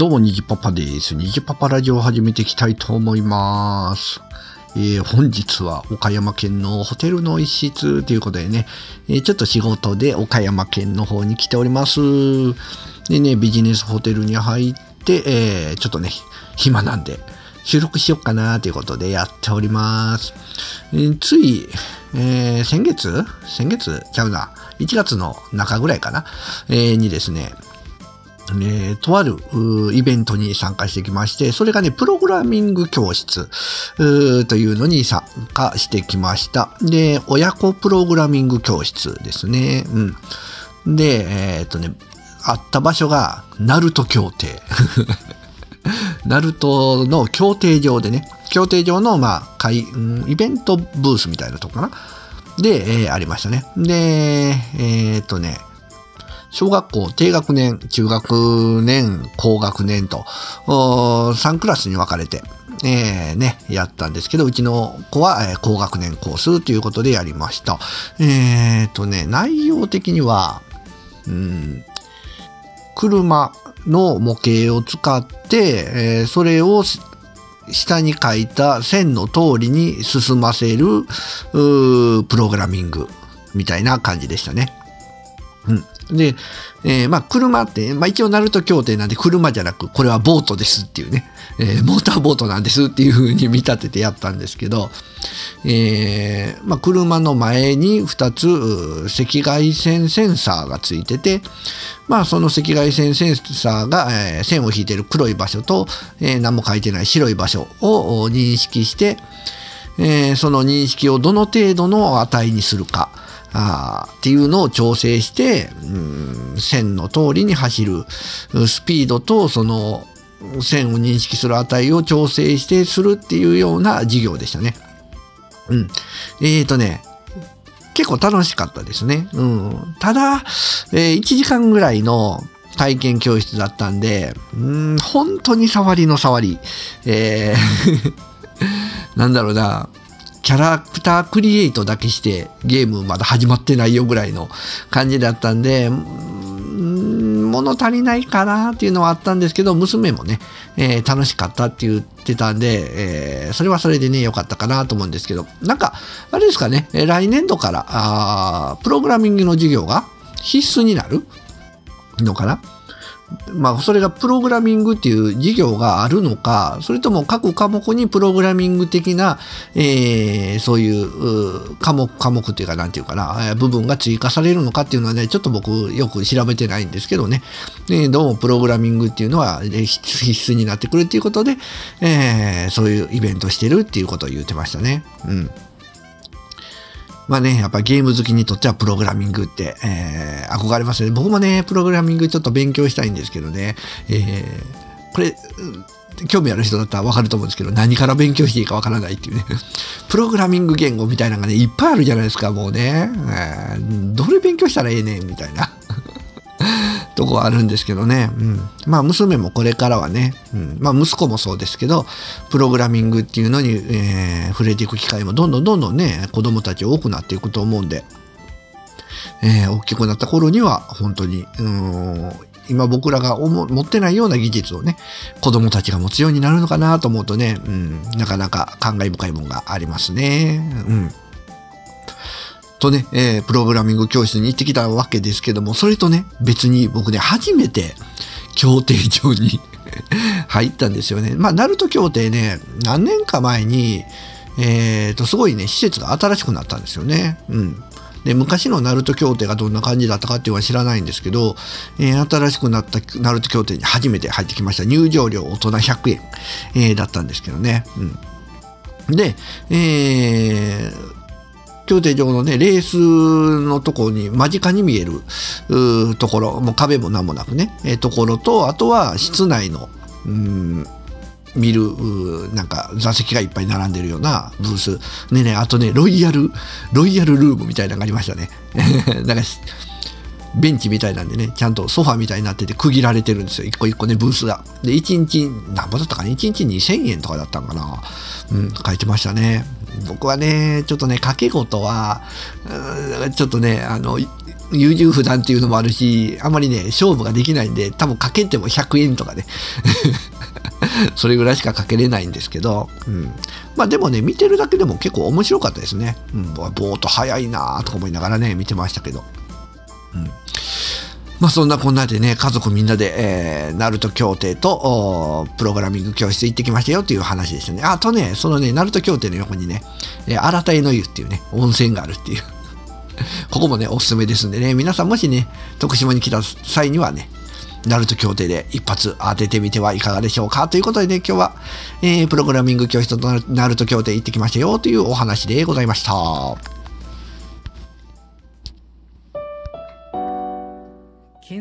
どうも、にじパパです。にじパパラジオを始めていきたいと思います。えー本日は岡山県のホテルの一室ということでね、えーちょっと仕事で岡山県の方に来ております。でね、ビジネスホテルに入って、えーちょっとね、暇なんで、収録しようかなということでやっております。えーつい、えー先月？先月？ちゃうな。1月の中ぐらいかな、えーにですね、えとあるイベントに参加してきまして、それがね、プログラミング教室というのに参加してきました。で、親子プログラミング教室ですね。うん。で、えーっとね、あった場所が、ナルト協定。ナルトの協定上でね、協定上の、まあ、会、うんイベントブースみたいなとこかな。で、えーありましたね。で、えーっとね、小学校低学年、中学年、高学年と、3クラスに分かれて、えーね、やったんですけど、うちの子は、えー高学年コースということでやりました。えーとね、内容的には、うん、車の模型を使って、えーそれを下に書いた線の通りに進ませるうープログラミングみたいな感じでしたね。うん、で、えーまあ、車って、まあ、一応、ナルト協定なんで、車じゃなく、これはボートですっていうね、えーモーターボートなんですっていう風に見立ててやったんですけど、えーまあ、車の前に2つ赤外線センサーがついてて、まあ、その赤外線センサーが、え線を引いてる黒い場所と、え何も書いてない白い場所を認識して、えその認識をどの程度の値にするか、あっていうのを調整して、うん線の通りに走るスピードとその線を認識する値を調整してするっていうような授業でしたね。うん。えーとね、結構楽しかったですね。うん。ただ、えー1時間ぐらいの体験教室だったんで、うん、本当に触りの触り。えー なんだろうな、キャラクタークリエイトだけしてゲームまだ始まってないよぐらいの感じだったんで、物足りないかなっていうのはあったんですけど、娘もね、えー楽しかったって言ってたんで、えーそれはそれでね、良かったかなと思うんですけど、なんか、あれですかね、来年度から、あープログラミングの授業が必須になるのかな？まあ、それがプログラミングっていう授業があるのか、それとも各科目にプログラミング的な、えーそういう科目、科目っていうか、なんていうかな、部分が追加されるのかっていうのはね、ちょっと僕よく調べてないんですけどね、えどうもプログラミングっていうのは必必須になってくるっていうことで、えーそういうイベントしてるっていうことを言ってましたね。うん。まあね、やっぱゲーム好きにとってはプログラミングって、えー憧れますね。僕もね、プログラミングちょっと勉強したいんですけどね、えーこれ、興味ある人だったらわかると思うんですけど、何から勉強していいかわからないっていうね。プログラミング言語みたいなのがね、いっぱいあるじゃないですか、もうね。えーどれ勉強したらええねん、みたいな。とこあるんですけどね。うん。まあ、娘もこれからはね、うん、まあ、息子もそうですけど、プログラミングっていうのに、えー触れていく機会もどんどんどんどんね、子供たち多くなっていくと思うんで、えー大きくなった頃には、本当に、うん今僕らが持ってないような技術をね、子供たちが持つようになるのかなと思うとね、うん、なかなか感慨深いものがありますね。うん。とね、えープログラミング教室に行ってきたわけですけども、それとね、別に僕ね、初めて協定上に 入ったんですよね。まあ、ナルト協定ね、何年か前に、えーと、すごいね、施設が新しくなったんですよね。うん。で、昔のナルト協定がどんな感じだったかっていうのは知らないんですけど、えー新しくなったナルト協定に初めて入ってきました。入場料大人100円、えーだったんですけどね。うん。で、えー協定上のね、レースのとこに間近に見えるところ、もう壁も何もなくね、えーところと、あとは室内の、うん見る、なんか座席がいっぱい並んでるようなブース。ねね、あとね、ロイヤル、ロイヤルルームみたいなのがありましたね。なんかし、ベンチみたいなんでね、ちゃんとソファみたいになってて区切られてるんですよ。一個一個ね、ブースが。で、1日、何ぼだったかな ?1 日2000円とかだったんかな？うん、書いてましたね。僕はね、ちょっとね、掛け事は、ちょっとね、あの、優柔不断っていうのもあるし、あまりね、勝負ができないんで、多分かけても100円とかね。それぐらいしかかけれないんですけど、うん。まあでもね、見てるだけでも結構面白かったですね。うん、ぼーっと早いなとか思いながらね、見てましたけど。まあそんなこんなでね、家族みんなで、えー、ナルト協定と、プログラミング教室行ってきましたよっていう話でしたね。あとね、そのね、ナルト協定の横にね、えー、新田江の湯っていうね、温泉があるっていう。ここもね、おすすめですんでね、皆さんもしね、徳島に来た際にはね、ナルト協定で一発当ててみてはいかがでしょうかということでね、今日は、えー、プログラミング教室とナルト協定行ってきましたよというお話でございました。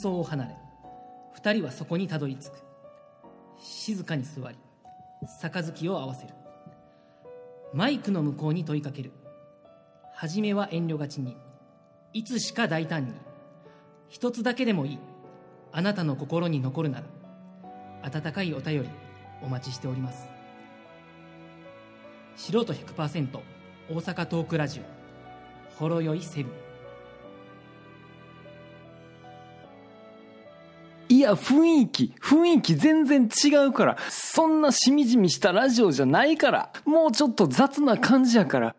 喧騒を離れ二人はそこにたどり着く。静かに座り杯を合わせる。マイクの向こうに問いかける。初めは遠慮がちにいつしか大胆に一つだけでもいい。あなたの心に残るなら温かいお便りお待ちしております。素人100%大阪トークラジオ。ほろよいセブン。いや、雰囲気、雰囲気全然違うから。そんなしみじみしたラジオじゃないから。もうちょっと雑な感じやから。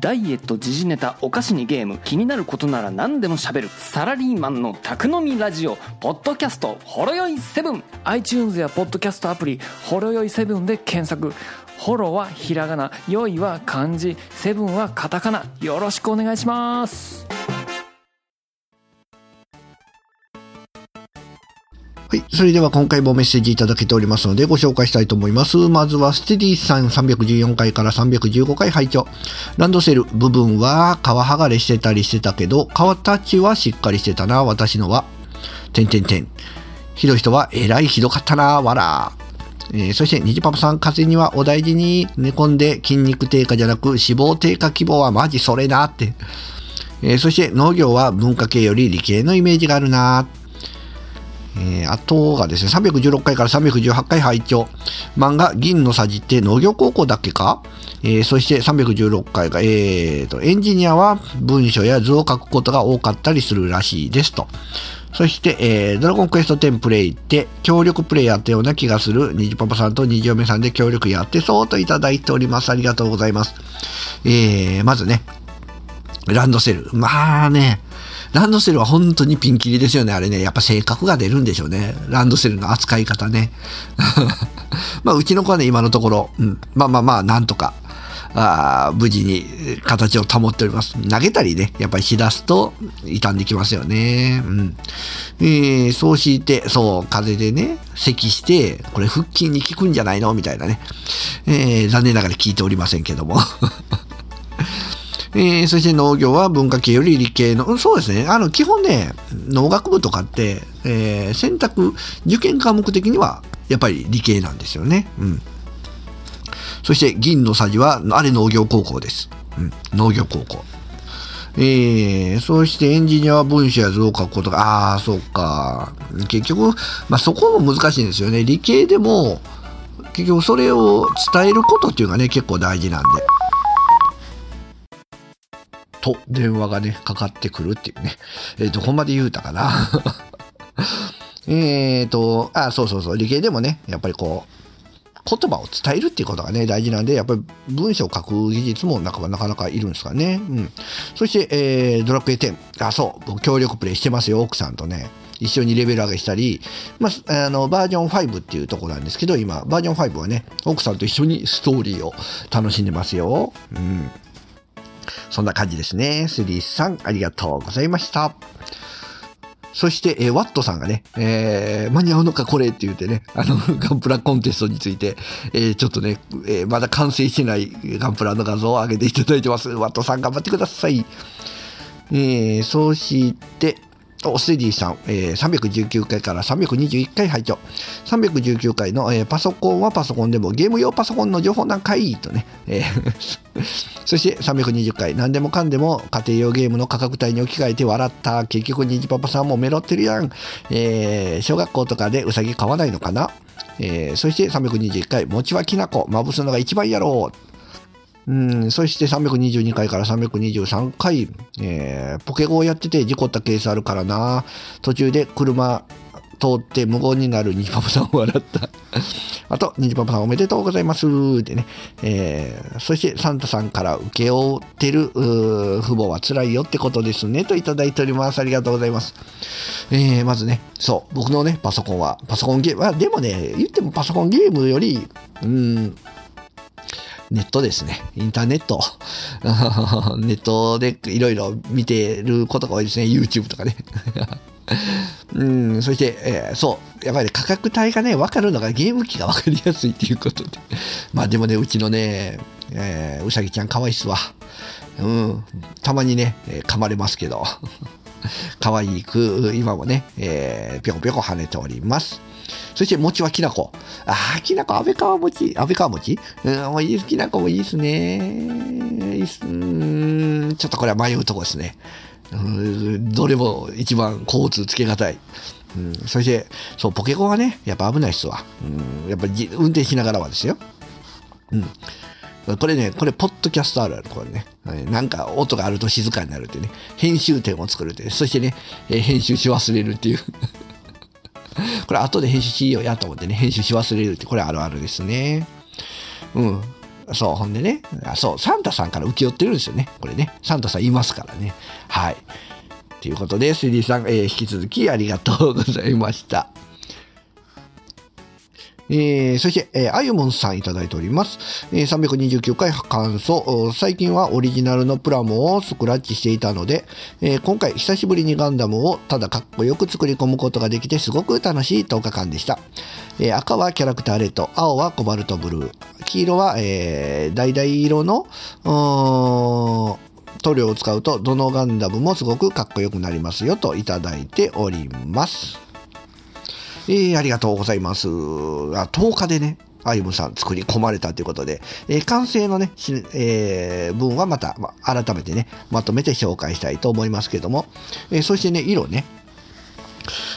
ダイエット、時事ネタ、お菓子にゲーム、気になることなら何でも喋る。サラリーマンの宅飲みラジオ、ポッドキャスト、ほろよい7。iTunes やポッドキャストアプリ、ほろよい7で検索。ホロはひらがな、よいは漢字、セブンはカタカナ。よろしくお願いします。はい。それでは今回もメッセージいただけておりますのでご紹介したいと思います。まずはステディさん314回から315回拝聴ランドセル部分は皮剥がれしてたりしてたけど、形はしっかりしてたな、私のは。てんてんてん。ひどい人はえらいひどかったな、わら。えー、そして、ニジパパさん、風邪にはお大事に寝込んで筋肉低下じゃなく脂肪低下希望はマジそれなって。えー、そして、農業は文化系より理系のイメージがあるなえー、あとがですね、316回から318回拝聴漫画、銀のさじって農業高校だっけか？えー、そして316回が、えーと、エンジニアは文章や図を書くことが多かったりするらしいですと。そして、えー、ドラゴンクエスト10プレイって協力プレイやったような気がする。にじパパさんとにじ嫁さんで協力やってそうといただいております。ありがとうございます。えー、まずね、ランドセル。まあね、ランドセルは本当にピンキリですよね。あれね、やっぱ性格が出るんでしょうね。ランドセルの扱い方ね。まあ、うちの子はね、今のところ、うん、まあまあまあ、なんとか、あ無事に形を保っております。投げたりね、やっぱりしだすと傷んできますよね。うん。えー、そうして、そう、風でね、咳して、これ腹筋に効くんじゃないの？みたいなね。えー、残念ながら聞いておりませんけども。えー、そして農業は文化系より理系の、そうですね。あの、基本ね、農学部とかって、えー、選択、受験科目的には、やっぱり理系なんですよね。うん。そして、銀のさじは、あれ農業高校です。うん、農業高校。えー、そしてエンジニアは文章や図を書くことが、ああ、そうか。結局、まあそこも難しいんですよね。理系でも、結局それを伝えることっていうのがね、結構大事なんで。と電話がね、かかってくるっていうね。えっ、ー、と、ほんまで言うたかな。えっと、あ、そうそうそう、理系でもね、やっぱりこう、言葉を伝えるっていうことがね、大事なんで、やっぱり文章を書く技術もなかなかなかいるんですかね。うん。そして、えー、ドラクエ10。あ、そう、協力プレイしてますよ、奥さんとね。一緒にレベル上げしたり、まあ、あの、バージョン5っていうとこなんですけど、今、バージョン5はね、奥さんと一緒にストーリーを楽しんでますよ。うん。そんな感じですね。スリーさん、ありがとうございました。そして、えー、ワットさんがね、えー、間に合うのかこれって言ってね、あの、ガンプラコンテストについて、えー、ちょっとね、えまだ完成してないガンプラの画像を上げていただいてます。ワットさん頑張ってください。えそして、おステディさん、えー、319回から321回拝聴319回の、えー、パソコンはパソコンでもゲーム用パソコンの情報なんかいいとね、えー そして320回。何でもかんでも家庭用ゲームの価格帯に置き換えて笑った。結局ニジパパさんもメロってるやん、えー、小学校とかでウサギ買わないのかな、えー、そして321回。餅はきなこ。まぶすのが一番やろう。うん、そして322回から323回、えーポケゴをやってて事故ったケースあるからな。途中で車通って無言になるニジパパさんを笑った。あと、ニジパパさんおめでとうございます。でね。えーそしてサンタさんから受け負ってる父母は辛いよってことですね。といただいております。ありがとうございます。えーまずね、そう、僕のね、パソコンは、パソコンゲーム、あでもね、言ってもパソコンゲームより、うん、ネットですね。インターネット。ネットでいろいろ見てることが多いですね。YouTube とかね。うん、そして、えーそう、やっぱり価格帯がね、分かるのがゲーム機が分かりやすいということで。まあでもね、うちのね、えーうさぎちゃん可愛いっすわ。うん、たまにね、えー噛まれますけど。可愛く、今もね、えぴょこぴょこ跳ねております。そして、餅はきなこ。ああ、きなこ、安倍川餅。安倍川餅？うん、もういいです。きなこもいいですね。いいっす。うん、ちょっとこれは迷うとこですね。うんどれも一番交通つけがたい。うん、そして、そう、ポケコンはね、やっぱ危ないっすわ。うん、やっぱり運転しながらはですよ。うん。これね、これ、ポッドキャストあるある、これね。なんか、音があると静かになるってね。編集点を作るってそしてね、編集し忘れるっていう。これ、後で編集しようやと思ってね、編集し忘れるって、これあるあるですね。うん。そう、ほんでね、あそう、サンタさんから請け負ってるんですよね。これね。サンタさんいますからね。はい。ということで、スリーさん、えー引き続きありがとうございました。えーそして、えーあゆもんさんいただいております。えー329回感想。最近はオリジナルのプラモをスクラッチしていたので、えー今回久しぶりにガンダムをただかっこよく作り込むことができてすごく楽しい10日間でした。え赤はキャラクターレッド、青はコバルトブルー、黄色は、えー、橙色の、塗料を使うとどのガンダムもすごくかっこよくなりますよといただいております。えーありがとうございます。あ10日でね、アイムさん作り込まれたということで、えー完成のね、えー文はまた、ま改めてね、まとめて紹介したいと思いますけども、えーそしてね、色ね、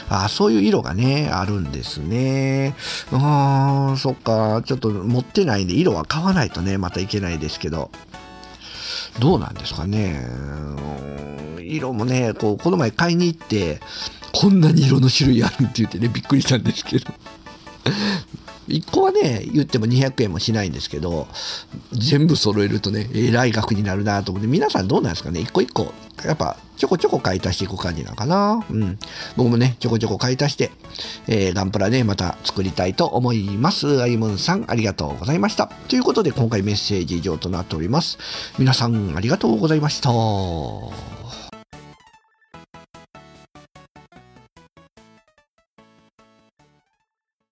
あそういう色がね、あるんですね。うーん、そっか、ちょっと持ってないんで、色は買わないとね、またいけないですけど、どうなんですかね。色もね、こう、この前買いに行って、こんなに色の種類あるって言ってね、びっくりしたんですけど。1個はね、言っても200円もしないんですけど、全部揃えるとね、えらい額になるなと思って、皆さんどうなんですかね？一個一個、やっぱちょこちょこ買い足していく感じなのかな？うん。僕もね、ちょこちょこ買い足して、えーガンプラね、また作りたいと思います。あゆむんさん、ありがとうございました。ということで、今回メッセージ以上となっております。皆さん、ありがとうございました。